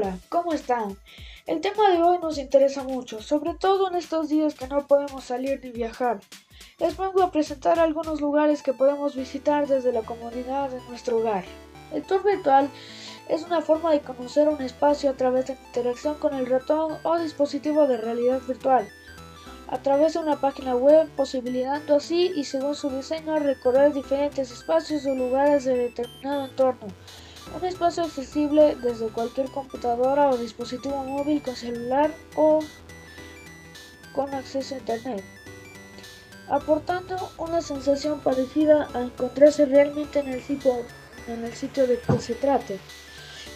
Hola, ¿cómo están? El tema de hoy nos interesa mucho, sobre todo en estos días que no podemos salir ni viajar. Les vengo a presentar algunos lugares que podemos visitar desde la comodidad de nuestro hogar. El tour virtual es una forma de conocer un espacio a través de interacción con el ratón o dispositivo de realidad virtual, a través de una página web, posibilitando así y según su diseño recorrer diferentes espacios o lugares de determinado entorno. Un espacio accesible desde cualquier computadora o dispositivo móvil con celular o con acceso a internet, aportando una sensación parecida a encontrarse realmente en el sitio, en el sitio de que se trate.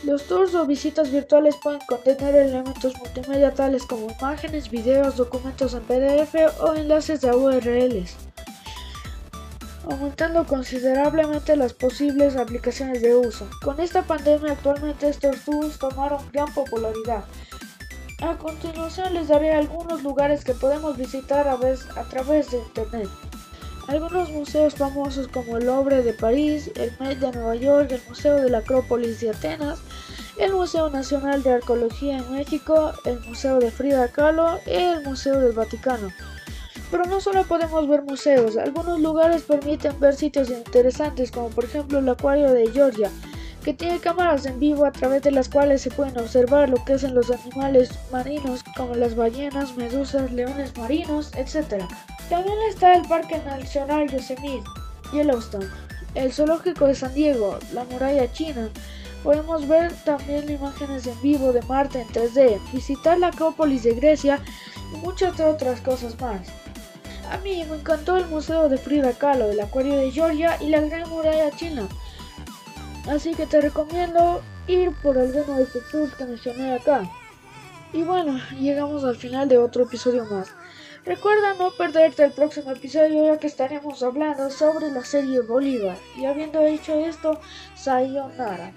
Los tours o visitas virtuales pueden contener elementos multimedia tales como imágenes, videos, documentos en PDF o enlaces de URLs, aumentando considerablemente las posibles aplicaciones de uso. Con esta pandemia actualmente estos tours tomaron gran popularidad. A continuación les daré algunos lugares que podemos visitar a través de Internet. Algunos museos famosos como el Louvre de París, el Met de Nueva York, el Museo de la Acrópolis de Atenas, el Museo Nacional de Arqueología en México, el Museo de Frida Kahlo y el Museo del Vaticano. Pero no solo podemos ver museos, algunos lugares permiten ver sitios interesantes como por ejemplo el Acuario de Georgia, que tiene cámaras en vivo a través de las cuales se pueden observar lo que hacen los animales marinos como las ballenas, medusas, leones marinos, etc. También está el Parque Nacional Yosemite, Yellowstone, el Zoológico de San Diego, la Muralla China. Podemos ver también imágenes en vivo de Marte en 3D, visitar la Acrópolis de Grecia y muchas otras cosas más. A mí me encantó el Museo de Frida Kahlo, el Acuario de Georgia y la Gran Muralla China. Así que te recomiendo ir por alguno de estos tours que mencioné acá. Y bueno, llegamos al final de otro episodio más. Recuerda no perderte el próximo episodio ya que estaremos hablando sobre la serie Bolívar. Y habiendo dicho esto, sayonara.